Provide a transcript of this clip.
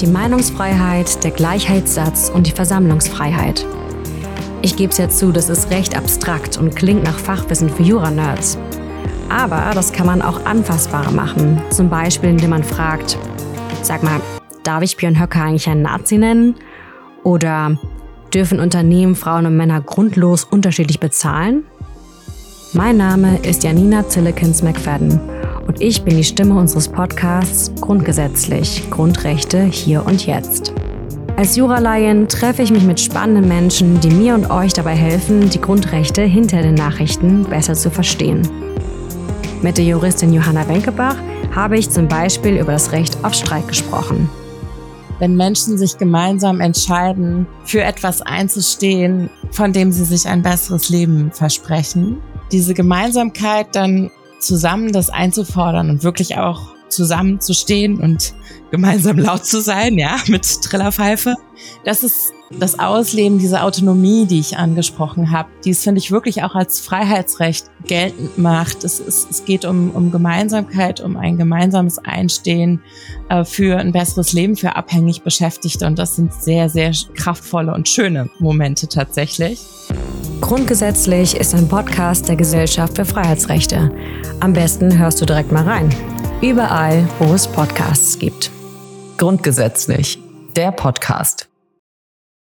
die Meinungsfreiheit, der Gleichheitssatz und die Versammlungsfreiheit. Ich gebe es ja zu, das ist recht abstrakt und klingt nach Fachwissen für Jura-Nerds. Aber das kann man auch anfassbarer machen, zum Beispiel indem man fragt, sag mal, darf ich Björn Höcker eigentlich einen Nazi nennen? Oder dürfen Unternehmen Frauen und Männer grundlos unterschiedlich bezahlen? Mein Name ist Janina Zillekens McFadden und ich bin die Stimme unseres Podcasts Grundgesetzlich Grundrechte hier und jetzt. Als Juralaien treffe ich mich mit spannenden Menschen, die mir und euch dabei helfen, die Grundrechte hinter den Nachrichten besser zu verstehen. Mit der Juristin Johanna Wenkebach habe ich zum Beispiel über das Recht auf Streik gesprochen. Wenn Menschen sich gemeinsam entscheiden, für etwas einzustehen, von dem sie sich ein besseres Leben versprechen, diese Gemeinsamkeit dann zusammen das einzufordern und wirklich auch zusammenzustehen und gemeinsam laut zu sein, ja, mit Trillerpfeife. Das ist das Ausleben dieser Autonomie, die ich angesprochen habe, die es, finde ich, wirklich auch als Freiheitsrecht geltend macht. Es, es, es geht um, um Gemeinsamkeit, um ein gemeinsames Einstehen äh, für ein besseres Leben für abhängig Beschäftigte. Und das sind sehr, sehr kraftvolle und schöne Momente tatsächlich. Grundgesetzlich ist ein Podcast der Gesellschaft für Freiheitsrechte. Am besten hörst du direkt mal rein. Überall, wo es Podcasts gibt. Grundgesetzlich, der Podcast.